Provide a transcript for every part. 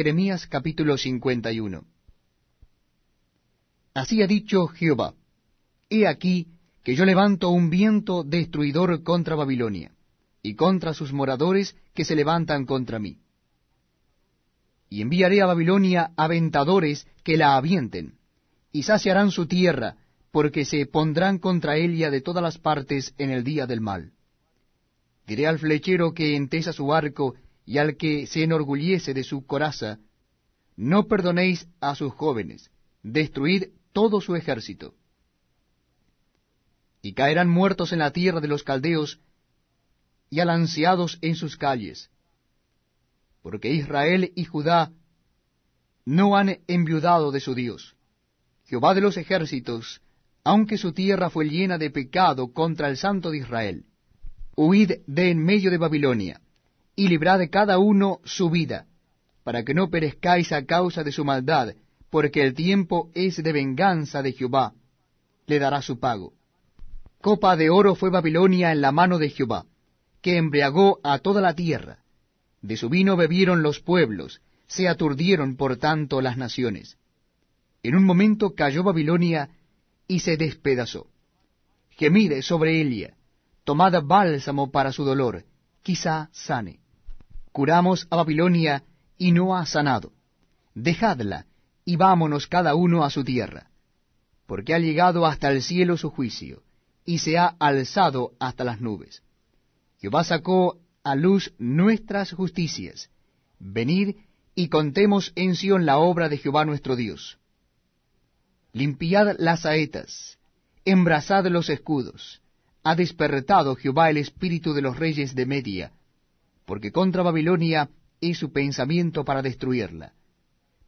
Jeremías capítulo 51 Así ha dicho Jehová, He aquí que yo levanto un viento destruidor contra Babilonia, y contra sus moradores que se levantan contra mí. Y enviaré a Babilonia aventadores que la avienten, y saciarán su tierra, porque se pondrán contra ella de todas las partes en el día del mal. Diré al flechero que entesa su arco, y al que se enorgullece de su coraza, no perdonéis a sus jóvenes, destruid todo su ejército. Y caerán muertos en la tierra de los caldeos, y alanceados en sus calles, porque Israel y Judá no han enviudado de su Dios. Jehová de los ejércitos, aunque su tierra fue llena de pecado contra el Santo de Israel, huid de en medio de Babilonia, y librad cada uno su vida, para que no perezcáis a causa de su maldad, porque el tiempo es de venganza de Jehová, le dará su pago. Copa de oro fue Babilonia en la mano de Jehová, que embriagó a toda la tierra. De su vino bebieron los pueblos, se aturdieron por tanto las naciones. En un momento cayó Babilonia y se despedazó. Gemid sobre ella, tomad bálsamo para su dolor, quizá sane. Curamos a Babilonia y no ha sanado. Dejadla y vámonos cada uno a su tierra, porque ha llegado hasta el cielo su juicio, y se ha alzado hasta las nubes. Jehová sacó a luz nuestras justicias. Venid y contemos en Sión la obra de Jehová nuestro Dios. Limpiad las saetas, embrazad los escudos. Ha despertado Jehová el espíritu de los reyes de Media, porque contra Babilonia es su pensamiento para destruirla.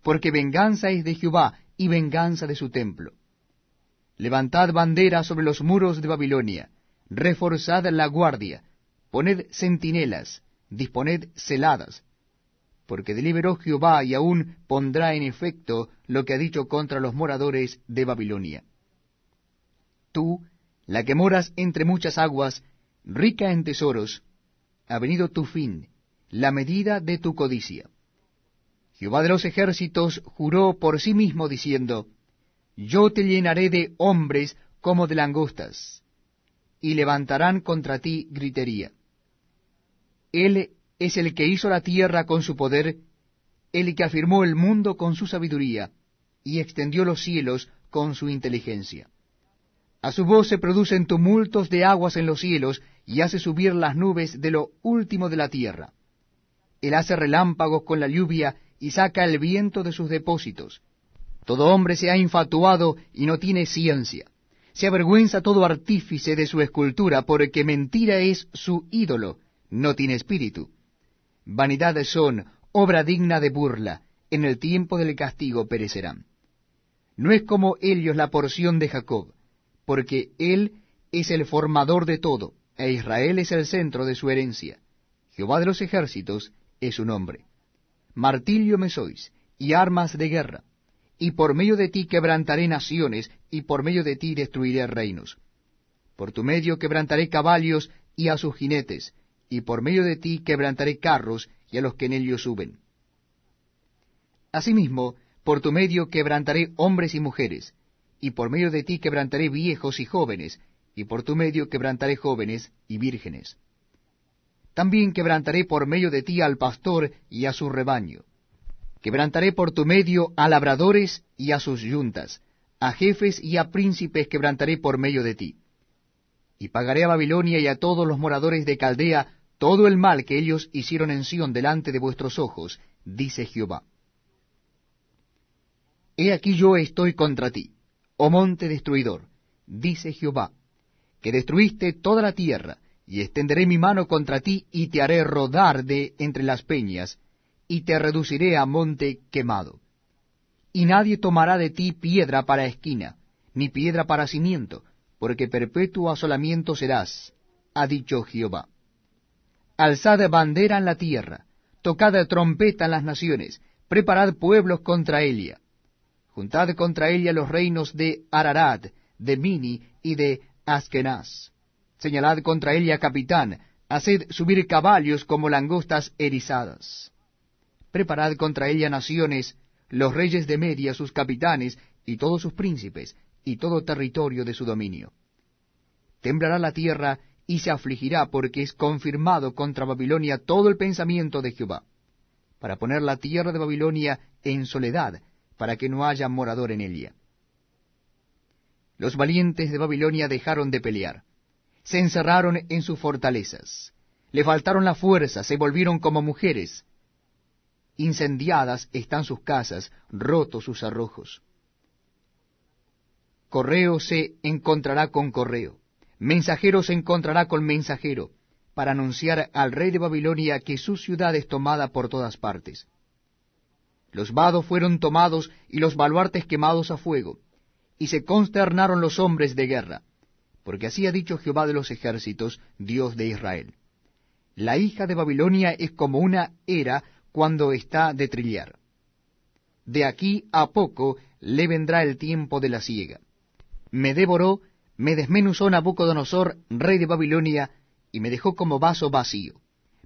Porque venganza es de Jehová y venganza de su templo. Levantad bandera sobre los muros de Babilonia, reforzad la guardia, poned centinelas, disponed celadas, porque deliberó Jehová y aún pondrá en efecto lo que ha dicho contra los moradores de Babilonia. Tú, la que moras entre muchas aguas, rica en tesoros, ha venido tu fin, la medida de tu codicia. Jehová de los ejércitos juró por sí mismo diciendo, Yo te llenaré de hombres como de langostas, y levantarán contra ti gritería. Él es el que hizo la tierra con su poder, el que afirmó el mundo con su sabiduría, y extendió los cielos con su inteligencia. A su voz se producen tumultos de aguas en los cielos, y hace subir las nubes de lo último de la tierra. Él hace relámpagos con la lluvia, y saca el viento de sus depósitos. Todo hombre se ha infatuado y no tiene ciencia. Se avergüenza todo artífice de su escultura, porque mentira es su ídolo, no tiene espíritu. Vanidades son, obra digna de burla, en el tiempo del castigo perecerán. No es como ellos la porción de Jacob, porque él es el formador de todo, e Israel es el centro de su herencia. Jehová de los ejércitos es su nombre. Martillo me sois, y armas de guerra, y por medio de ti quebrantaré naciones, y por medio de ti destruiré reinos. Por tu medio quebrantaré caballos y a sus jinetes, y por medio de ti quebrantaré carros y a los que en ellos suben. Asimismo, por tu medio quebrantaré hombres y mujeres, y por medio de ti quebrantaré viejos y jóvenes, y por tu medio quebrantaré jóvenes y vírgenes. También quebrantaré por medio de ti al pastor y a su rebaño. Quebrantaré por tu medio a labradores y a sus yuntas, a jefes y a príncipes quebrantaré por medio de ti. Y pagaré a Babilonia y a todos los moradores de Caldea todo el mal que ellos hicieron en Sión delante de vuestros ojos, dice Jehová. He aquí yo estoy contra ti, oh monte destruidor, dice Jehová, que destruiste toda la tierra, y extenderé mi mano contra ti, y te haré rodar de entre las peñas, y te reduciré a monte quemado. Y nadie tomará de ti piedra para esquina, ni piedra para cimiento, porque perpetuo asolamiento serás, ha dicho Jehová. Alzad bandera en la tierra, tocad trompeta en las naciones, preparad pueblos contra ella. Juntad contra ella los reinos de Ararat, de Mini y de Askenaz. Señalad contra ella capitán, haced subir caballos como langostas erizadas. preparad contra ella naciones, los reyes de Media, sus capitanes, y todos sus príncipes, y todo territorio de su dominio. Temblará la tierra y se afligirá, porque es confirmado contra Babilonia todo el pensamiento de Jehová, para poner la tierra de Babilonia en soledad, para que no haya morador en ella. Los valientes de Babilonia dejaron de pelear, se encerraron en sus fortalezas, le faltaron la fuerza, se volvieron como mujeres, incendiadas están sus casas, rotos sus arrojos. Correo se encontrará con correo, mensajero se encontrará con mensajero, para anunciar al rey de Babilonia que su ciudad es tomada por todas partes. Los vados fueron tomados y los baluartes quemados a fuego, y se consternaron los hombres de guerra, porque así ha dicho Jehová de los ejércitos, Dios de Israel. La hija de Babilonia es como una era cuando está de trillar. De aquí a poco le vendrá el tiempo de la siega. Me devoró, me desmenuzó Nabucodonosor, rey de Babilonia, y me dejó como vaso vacío.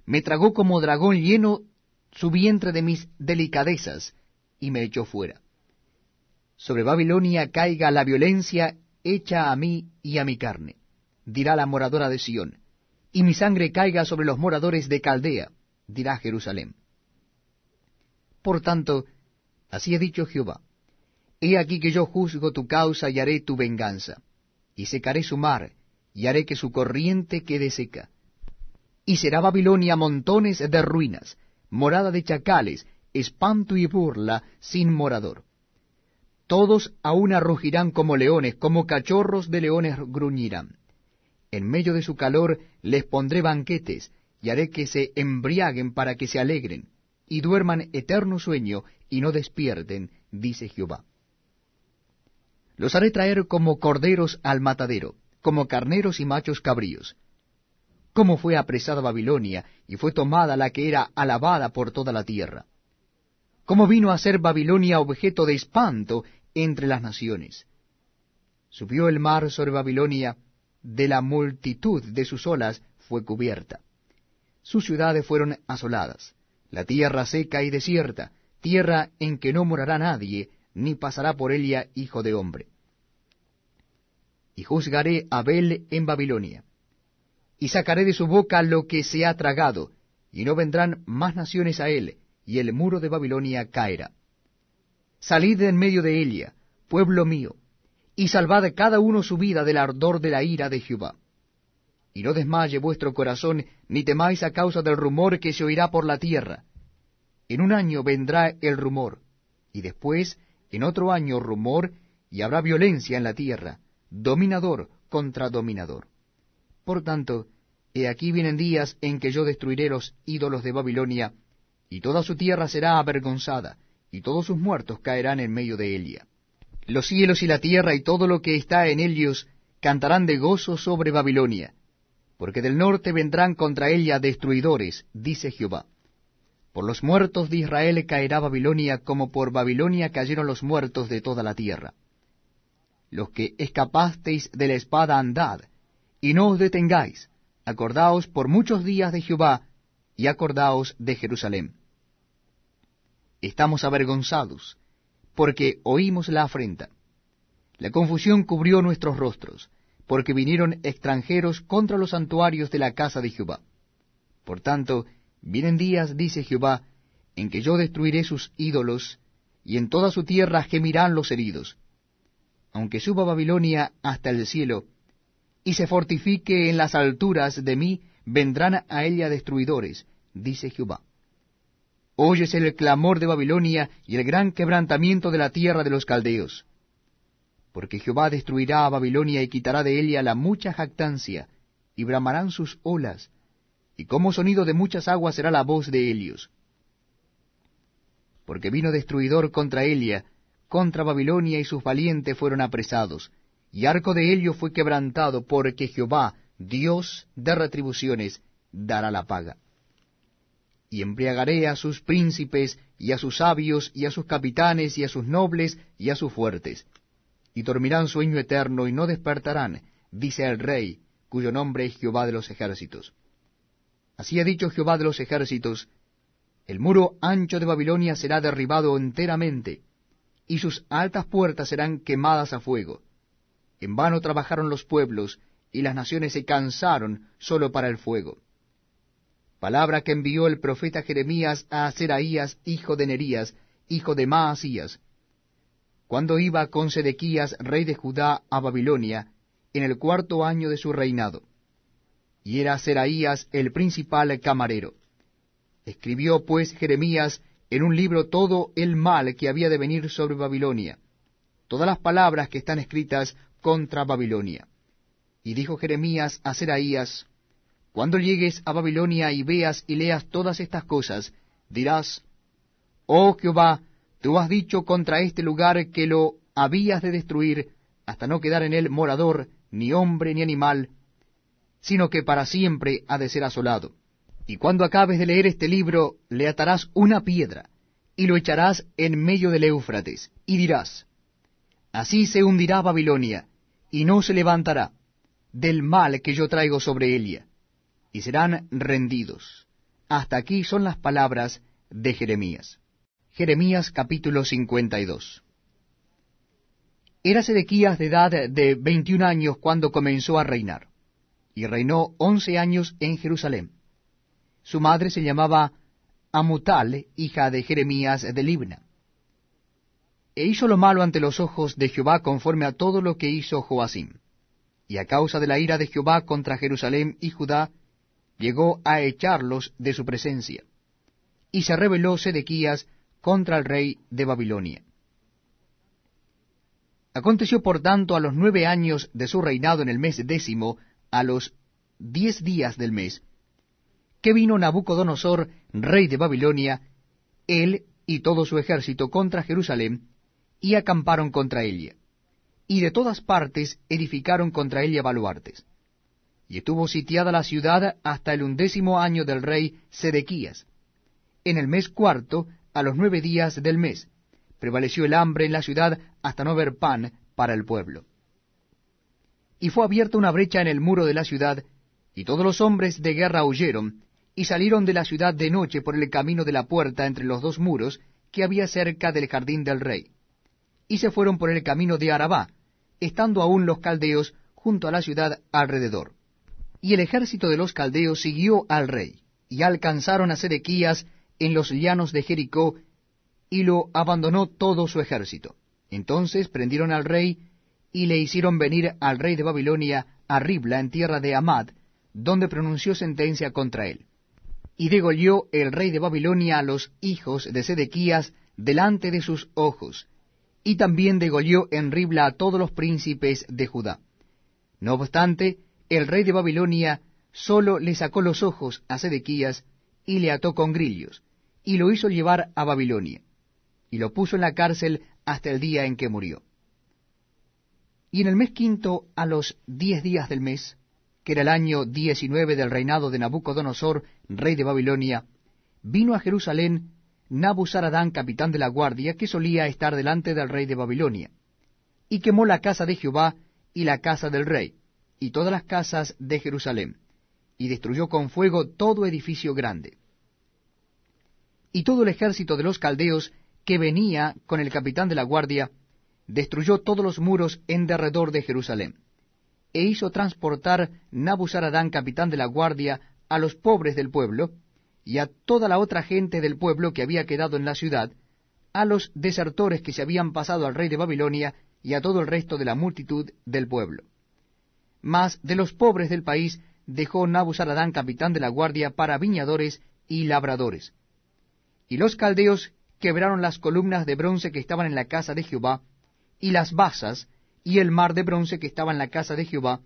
Me tragó como dragón lleno su vientre de mis delicadezas, y me echó fuera. Sobre Babilonia caiga la violencia hecha a mí y a mi carne, dirá la moradora de Sión, y mi sangre caiga sobre los moradores de Caldea, dirá Jerusalén. Por tanto, así ha dicho Jehová, He aquí que yo juzgo tu causa y haré tu venganza, y secaré su mar, y haré que su corriente quede seca. Y será Babilonia montones de ruinas, morada de chacales, espanto y burla sin morador. Todos aún rugirán como leones, como cachorros de leones gruñirán. En medio de su calor les pondré banquetes, y haré que se embriaguen para que se alegren y duerman eterno sueño, y no despierten, dice Jehová. Los haré traer como corderos al matadero, como carneros y machos cabríos. Cómo fue apresada Babilonia, y fue tomada la que era alabada por toda la tierra. Cómo vino a ser Babilonia objeto de espanto entre las naciones. Subió el mar sobre Babilonia, de la multitud de sus olas fue cubierta. Sus ciudades fueron asoladas la tierra seca y desierta, tierra en que no morará nadie, ni pasará por ella hijo de hombre. Y juzgaré a Abel en Babilonia, y sacaré de su boca lo que se ha tragado, y no vendrán más naciones a él, y el muro de Babilonia caerá. Salid en medio de ella, pueblo mío, y salvad cada uno su vida del ardor de la ira de Jehová y no desmaye vuestro corazón, ni temáis a causa del rumor que se oirá por la tierra. En un año vendrá el rumor, y después en otro año rumor, y habrá violencia en la tierra, dominador contra dominador. Por tanto, he aquí vienen días en que yo destruiré los ídolos de Babilonia, y toda su tierra será avergonzada, y todos sus muertos caerán en medio de ella. Los cielos y la tierra y todo lo que está en ellos cantarán de gozo sobre Babilonia, porque del norte vendrán contra ella destruidores, dice Jehová. Por los muertos de Israel caerá Babilonia, como por Babilonia cayeron los muertos de toda la tierra. Los que escapasteis de la espada andad, y no os detengáis, acordaos por muchos días de Jehová, y acordaos de Jerusalén. Estamos avergonzados, porque oímos la afrenta. La confusión cubrió nuestros rostros porque vinieron extranjeros contra los santuarios de la casa de Jehová. Por tanto, vienen días, dice Jehová, en que yo destruiré sus ídolos, y en toda su tierra gemirán los heridos. Aunque suba Babilonia hasta el cielo, y se fortifique en las alturas de mí, vendrán a ella destruidores, dice Jehová. Oyes el clamor de Babilonia y el gran quebrantamiento de la tierra de los caldeos porque Jehová destruirá a Babilonia y quitará de ella la mucha jactancia, y bramarán sus olas, y como sonido de muchas aguas será la voz de ellos. Porque vino destruidor contra ella, contra Babilonia y sus valientes fueron apresados, y arco de ellos fue quebrantado, porque Jehová, Dios de retribuciones, dará la paga. Y embriagaré a sus príncipes, y a sus sabios, y a sus capitanes, y a sus nobles, y a sus fuertes y dormirán sueño eterno y no despertarán, dice el Rey, cuyo nombre es Jehová de los ejércitos. Así ha dicho Jehová de los ejércitos, El muro ancho de Babilonia será derribado enteramente, y sus altas puertas serán quemadas a fuego. En vano trabajaron los pueblos, y las naciones se cansaron solo para el fuego. Palabra que envió el profeta Jeremías a Seraías, hijo de Nerías, hijo de Maasías, cuando iba con Sedequías, rey de Judá, a Babilonia, en el cuarto año de su reinado. Y era Seraías el principal camarero. Escribió pues Jeremías en un libro todo el mal que había de venir sobre Babilonia, todas las palabras que están escritas contra Babilonia. Y dijo Jeremías a Seraías, Cuando llegues a Babilonia y veas y leas todas estas cosas, dirás, Oh Jehová, tú has dicho contra este lugar que lo habías de destruir, hasta no quedar en él morador, ni hombre ni animal, sino que para siempre ha de ser asolado. Y cuando acabes de leer este libro, le atarás una piedra, y lo echarás en medio del Éufrates, y dirás, Así se hundirá Babilonia, y no se levantará, del mal que yo traigo sobre ella, y serán rendidos. Hasta aquí son las palabras de Jeremías. Jeremías capítulo 52 Era Sedequías de edad de veintiún años cuando comenzó a reinar, y reinó once años en Jerusalén su madre se llamaba Amutal, hija de Jeremías de Libna. E hizo lo malo ante los ojos de Jehová conforme a todo lo que hizo Joacim. Y a causa de la ira de Jehová contra Jerusalén y Judá, llegó a echarlos de su presencia. Y se rebeló Sedequías contra el rey de Babilonia. Aconteció por tanto a los nueve años de su reinado en el mes décimo, a los diez días del mes, que vino Nabucodonosor, rey de Babilonia, él y todo su ejército contra Jerusalén, y acamparon contra ella. Y de todas partes edificaron contra ella baluartes. Y estuvo sitiada la ciudad hasta el undécimo año del rey Sedequías. En el mes cuarto, a los nueve días del mes, prevaleció el hambre en la ciudad hasta no haber pan para el pueblo. Y fue abierta una brecha en el muro de la ciudad, y todos los hombres de guerra huyeron, y salieron de la ciudad de noche por el camino de la puerta entre los dos muros que había cerca del jardín del rey. Y se fueron por el camino de Arabá, estando aún los caldeos junto a la ciudad alrededor. Y el ejército de los caldeos siguió al rey, y alcanzaron a Sedequías en los llanos de Jericó, y lo abandonó todo su ejército. Entonces prendieron al rey, y le hicieron venir al rey de Babilonia a Ribla en tierra de Amad, donde pronunció sentencia contra él y degolló el rey de Babilonia a los hijos de Sedequías delante de sus ojos, y también degolló en Ribla a todos los príncipes de Judá. No obstante, el rey de Babilonia solo le sacó los ojos a Sedequías y le ató con grillos, y lo hizo llevar a Babilonia, y lo puso en la cárcel hasta el día en que murió. Y en el mes quinto, a los diez días del mes, que era el año diecinueve del reinado de Nabucodonosor, rey de Babilonia, vino a Jerusalén Nabuzaradán, capitán de la guardia, que solía estar delante del rey de Babilonia, y quemó la casa de Jehová y la casa del rey, y todas las casas de Jerusalén, y destruyó con fuego todo edificio grande. Y todo el ejército de los caldeos que venía con el capitán de la guardia, destruyó todos los muros en derredor de Jerusalén e hizo transportar Nabuzaradán, capitán de la guardia, a los pobres del pueblo, y a toda la otra gente del pueblo que había quedado en la ciudad, a los desertores que se habían pasado al rey de Babilonia, y a todo el resto de la multitud del pueblo. Mas de los pobres del país dejó Nabuzaradán, capitán de la guardia, para viñadores y labradores. Y los caldeos quebraron las columnas de bronce que estaban en la casa de Jehová, y las basas, y el mar de bronce que estaba en la casa de Jehová,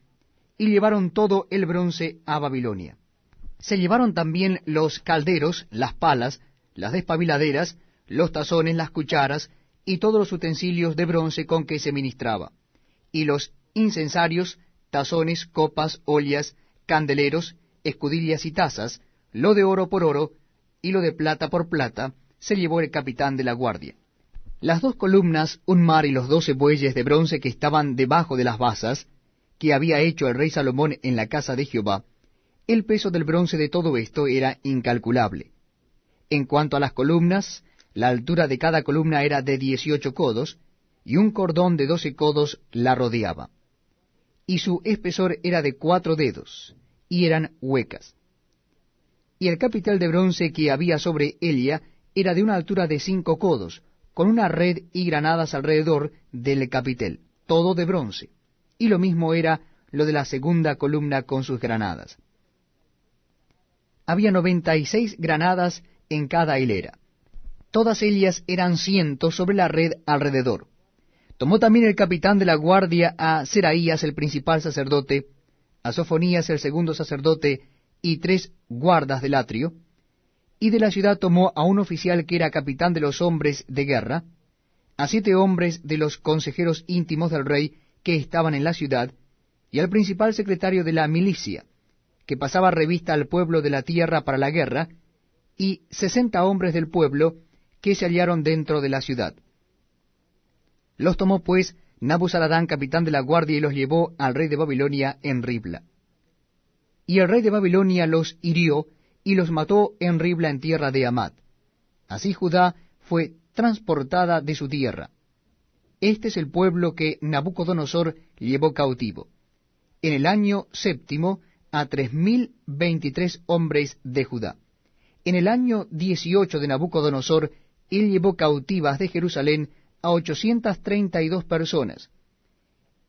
y llevaron todo el bronce a Babilonia. Se llevaron también los calderos, las palas, las despabiladeras, los tazones, las cucharas, y todos los utensilios de bronce con que se ministraba, y los incensarios, tazones, copas, ollas, candeleros, escudillas y tazas, lo de oro por oro, y lo de plata por plata, se llevó el capitán de la guardia. Las dos columnas, un mar y los doce bueyes de bronce que estaban debajo de las basas, que había hecho el rey Salomón en la casa de Jehová, el peso del bronce de todo esto era incalculable. En cuanto a las columnas, la altura de cada columna era de dieciocho codos, y un cordón de doce codos la rodeaba. Y su espesor era de cuatro dedos, y eran huecas. Y el capital de bronce que había sobre ella era de una altura de cinco codos, con una red y granadas alrededor del capitel, todo de bronce. Y lo mismo era lo de la segunda columna con sus granadas. Había noventa y seis granadas en cada hilera. Todas ellas eran cientos sobre la red alrededor. Tomó también el capitán de la guardia a Seraías, el principal sacerdote, a Sofonías, el segundo sacerdote, y tres guardas del atrio, y de la ciudad tomó a un oficial que era capitán de los hombres de guerra, a siete hombres de los consejeros íntimos del rey que estaban en la ciudad, y al principal secretario de la milicia, que pasaba revista al pueblo de la tierra para la guerra, y sesenta hombres del pueblo que se hallaron dentro de la ciudad. Los tomó pues Nabuzaradán, capitán de la guardia, y los llevó al rey de Babilonia en Ribla. Y el rey de Babilonia los hirió y los mató en Ribla en tierra de Amad. Así Judá fue transportada de su tierra. Este es el pueblo que Nabucodonosor llevó cautivo. En el año séptimo a tres mil veintitrés hombres de Judá. En el año dieciocho de Nabucodonosor, él llevó cautivas de Jerusalén a ochocientas treinta y dos personas.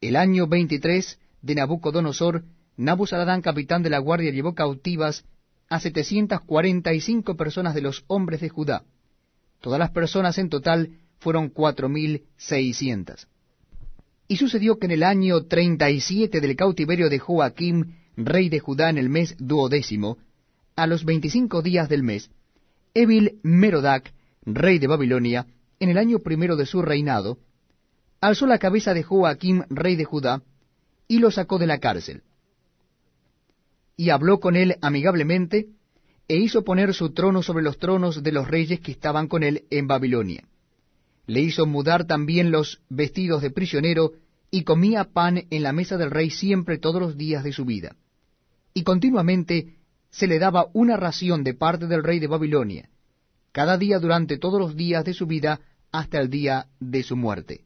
El año veintitrés de Nabucodonosor, Nabuzaradán, capitán de la guardia, llevó cautivas a setecientas cuarenta y cinco personas de los hombres de Judá. Todas las personas en total fueron cuatro mil seiscientas. Y sucedió que en el año treinta y siete del cautiverio de Joaquim, rey de Judá, en el mes duodécimo, a los veinticinco días del mes, Evil Merodac, rey de Babilonia, en el año primero de su reinado, alzó la cabeza de Joaquim, rey de Judá, y lo sacó de la cárcel. Y habló con él amigablemente, e hizo poner su trono sobre los tronos de los reyes que estaban con él en Babilonia. Le hizo mudar también los vestidos de prisionero, y comía pan en la mesa del rey siempre todos los días de su vida. Y continuamente se le daba una ración de parte del rey de Babilonia, cada día durante todos los días de su vida hasta el día de su muerte.